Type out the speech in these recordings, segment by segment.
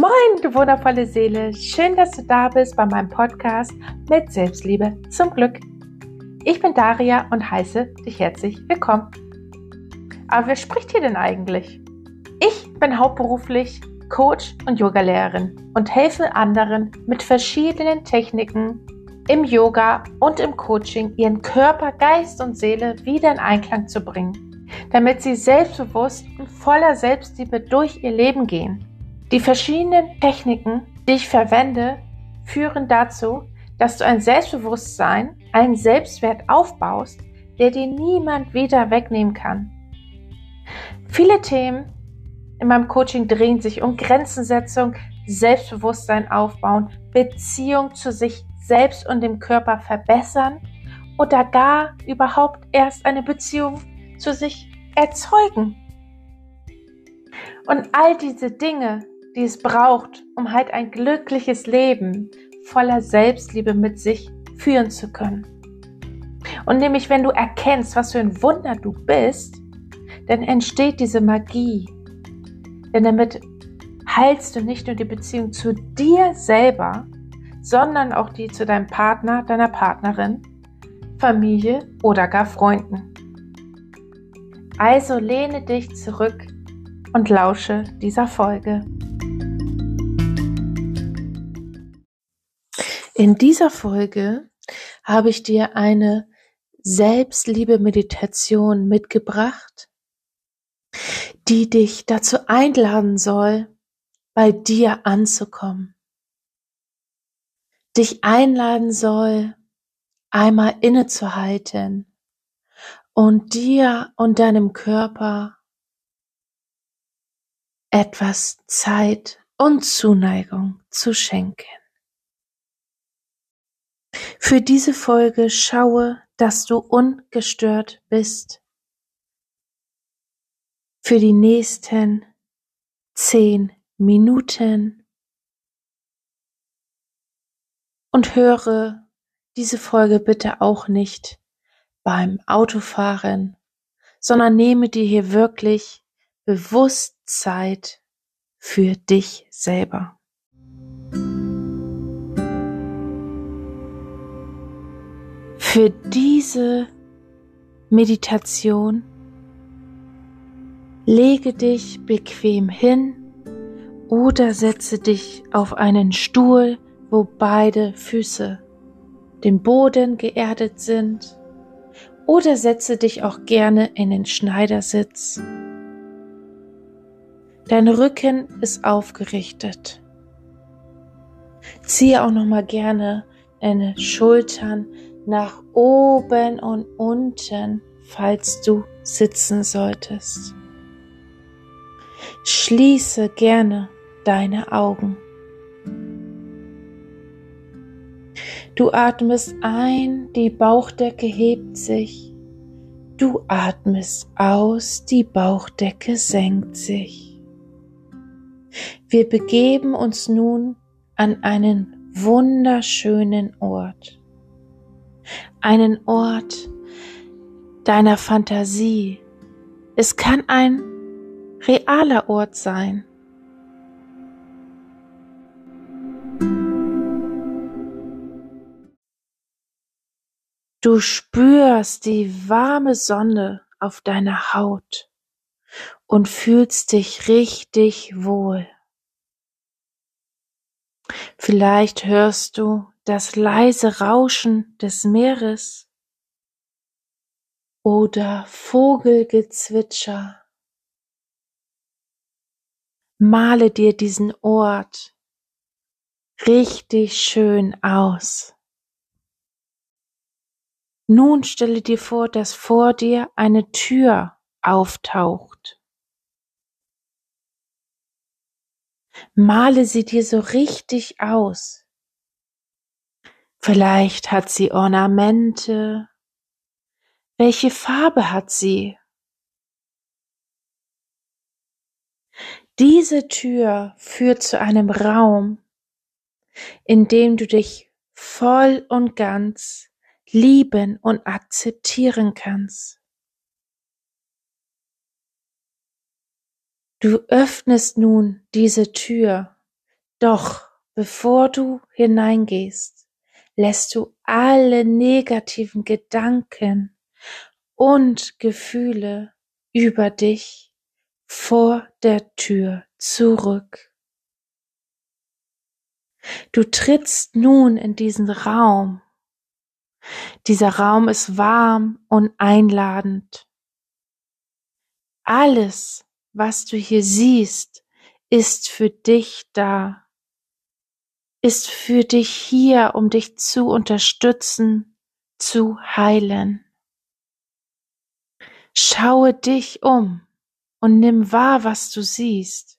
Moin, du wundervolle Seele. Schön, dass du da bist bei meinem Podcast mit Selbstliebe zum Glück. Ich bin Daria und heiße dich herzlich willkommen. Aber wer spricht hier denn eigentlich? Ich bin hauptberuflich Coach und Yogalehrerin und helfe anderen mit verschiedenen Techniken im Yoga und im Coaching ihren Körper, Geist und Seele wieder in Einklang zu bringen, damit sie selbstbewusst und voller Selbstliebe durch ihr Leben gehen. Die verschiedenen Techniken, die ich verwende, führen dazu, dass du ein Selbstbewusstsein, einen Selbstwert aufbaust, der dir niemand wieder wegnehmen kann. Viele Themen in meinem Coaching drehen sich um Grenzensetzung, Selbstbewusstsein aufbauen, Beziehung zu sich selbst und dem Körper verbessern oder gar überhaupt erst eine Beziehung zu sich erzeugen. Und all diese Dinge die es braucht, um halt ein glückliches Leben voller Selbstliebe mit sich führen zu können. Und nämlich, wenn du erkennst, was für ein Wunder du bist, dann entsteht diese Magie. Denn damit heilst du nicht nur die Beziehung zu dir selber, sondern auch die zu deinem Partner, deiner Partnerin, Familie oder gar Freunden. Also lehne dich zurück und lausche dieser Folge. In dieser Folge habe ich dir eine Selbstliebe-Meditation mitgebracht, die dich dazu einladen soll, bei dir anzukommen. Dich einladen soll, einmal innezuhalten und dir und deinem Körper etwas Zeit und Zuneigung zu schenken. Für diese Folge schaue, dass du ungestört bist. Für die nächsten zehn Minuten. Und höre diese Folge bitte auch nicht beim Autofahren, sondern nehme dir hier wirklich bewusst Zeit für dich selber. Für diese Meditation lege dich bequem hin oder setze dich auf einen Stuhl, wo beide Füße den Boden geerdet sind oder setze dich auch gerne in den Schneidersitz. Dein Rücken ist aufgerichtet. Ziehe auch noch mal gerne deine Schultern nach oben und unten, falls du sitzen solltest. Schließe gerne deine Augen. Du atmest ein, die Bauchdecke hebt sich. Du atmest aus, die Bauchdecke senkt sich. Wir begeben uns nun an einen wunderschönen Ort einen Ort deiner Fantasie. Es kann ein realer Ort sein. Du spürst die warme Sonne auf deiner Haut und fühlst dich richtig wohl. Vielleicht hörst du das leise Rauschen des Meeres oder Vogelgezwitscher. Male dir diesen Ort richtig schön aus. Nun stelle dir vor, dass vor dir eine Tür auftaucht. Male sie dir so richtig aus. Vielleicht hat sie Ornamente. Welche Farbe hat sie? Diese Tür führt zu einem Raum, in dem du dich voll und ganz lieben und akzeptieren kannst. Du öffnest nun diese Tür Doch bevor du hineingehst, lässt du alle negativen Gedanken und Gefühle über dich vor der Tür zurück. Du trittst nun in diesen Raum. Dieser Raum ist warm und einladend. Alles, was du hier siehst, ist für dich da, ist für dich hier, um dich zu unterstützen, zu heilen. Schaue dich um und nimm wahr, was du siehst.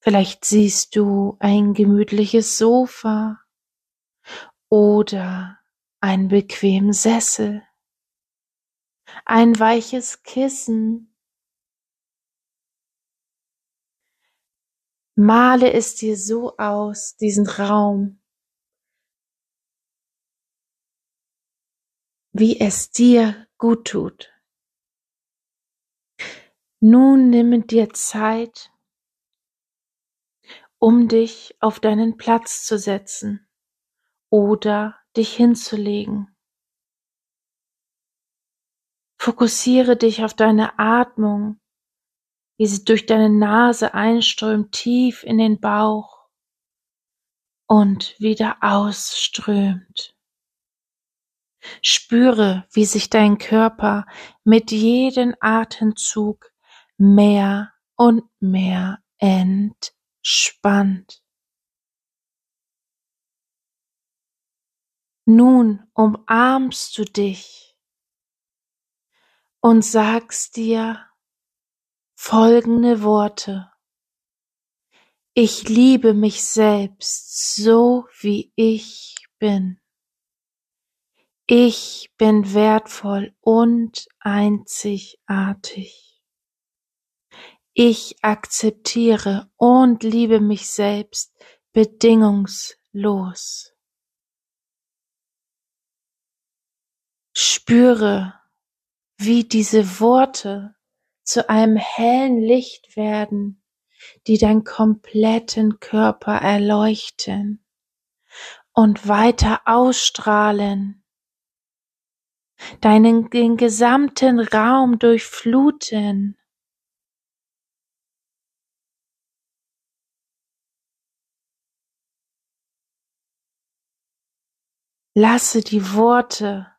Vielleicht siehst du ein gemütliches Sofa oder einen bequemen Sessel, ein weiches Kissen. Male es dir so aus, diesen Raum, wie es dir gut tut. Nun nimm dir Zeit, um dich auf deinen Platz zu setzen oder dich hinzulegen. Fokussiere dich auf deine Atmung, wie sie durch deine Nase einströmt tief in den Bauch und wieder ausströmt. Spüre, wie sich dein Körper mit jedem Atemzug mehr und mehr entspannt. Nun umarmst du dich und sagst dir folgende Worte. Ich liebe mich selbst so, wie ich bin. Ich bin wertvoll und einzigartig. Ich akzeptiere und liebe mich selbst bedingungslos. Spüre, wie diese Worte zu einem hellen Licht werden, die deinen kompletten Körper erleuchten und weiter ausstrahlen, deinen den gesamten Raum durchfluten. Lasse die Worte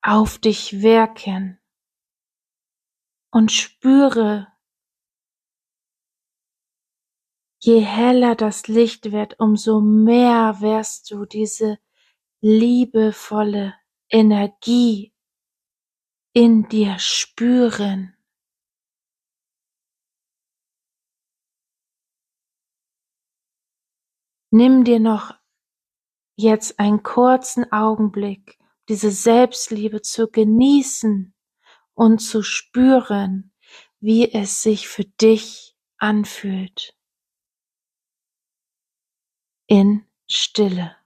auf dich wirken und spüre, je heller das Licht wird, umso mehr wirst du diese liebevolle Energie in dir spüren. Nimm dir noch jetzt einen kurzen Augenblick diese Selbstliebe zu genießen und zu spüren, wie es sich für dich anfühlt. In Stille.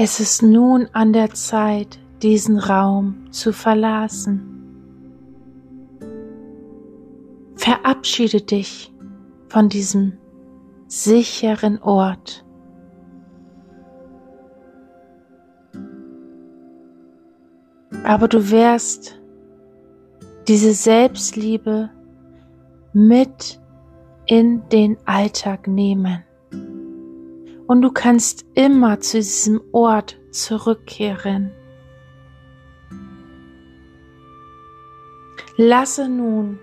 Es ist nun an der Zeit, diesen Raum zu verlassen. Verabschiede dich von diesem sicheren Ort. Aber du wirst diese Selbstliebe mit in den Alltag nehmen und du kannst immer zu diesem Ort zurückkehren. Lasse nun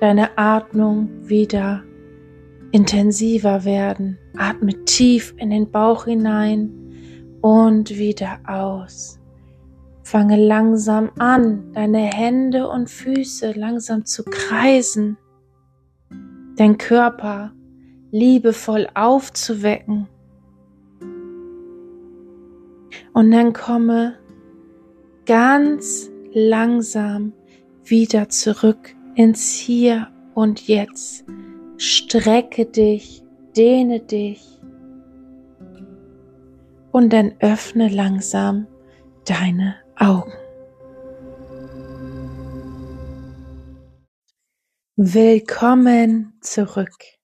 deine Atmung wieder intensiver werden. Atme tief in den Bauch hinein und wieder aus. Fange langsam an, deine Hände und Füße langsam zu kreisen, dein Körper liebevoll aufzuwecken. Und dann komme ganz langsam wieder zurück ins Hier und Jetzt. Strecke dich, dehne dich und dann öffne langsam deine Augen. Willkommen zurück.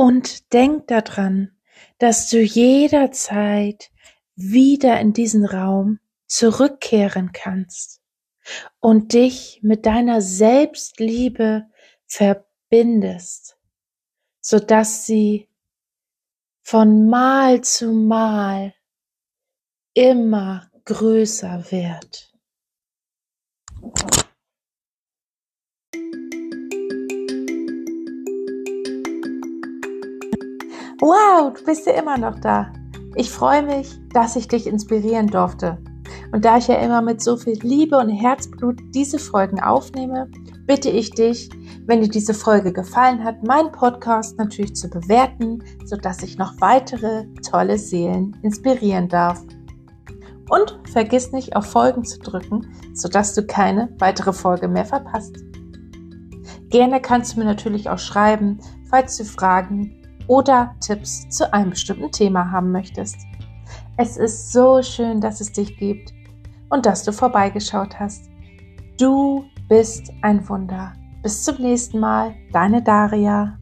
Und denk daran, dass du jederzeit wieder in diesen Raum zurückkehren kannst und dich mit deiner Selbstliebe verbindest, sodass sie von Mal zu Mal immer größer wird. Wow, du bist ja immer noch da. Ich freue mich, dass ich dich inspirieren durfte. Und da ich ja immer mit so viel Liebe und Herzblut diese Folgen aufnehme, bitte ich dich, wenn dir diese Folge gefallen hat, meinen Podcast natürlich zu bewerten, sodass ich noch weitere tolle Seelen inspirieren darf. Und vergiss nicht auf Folgen zu drücken, sodass du keine weitere Folge mehr verpasst. Gerne kannst du mir natürlich auch schreiben, falls du Fragen oder Tipps zu einem bestimmten Thema haben möchtest. Es ist so schön, dass es dich gibt und dass du vorbeigeschaut hast. Du bist ein Wunder. Bis zum nächsten Mal, deine Daria.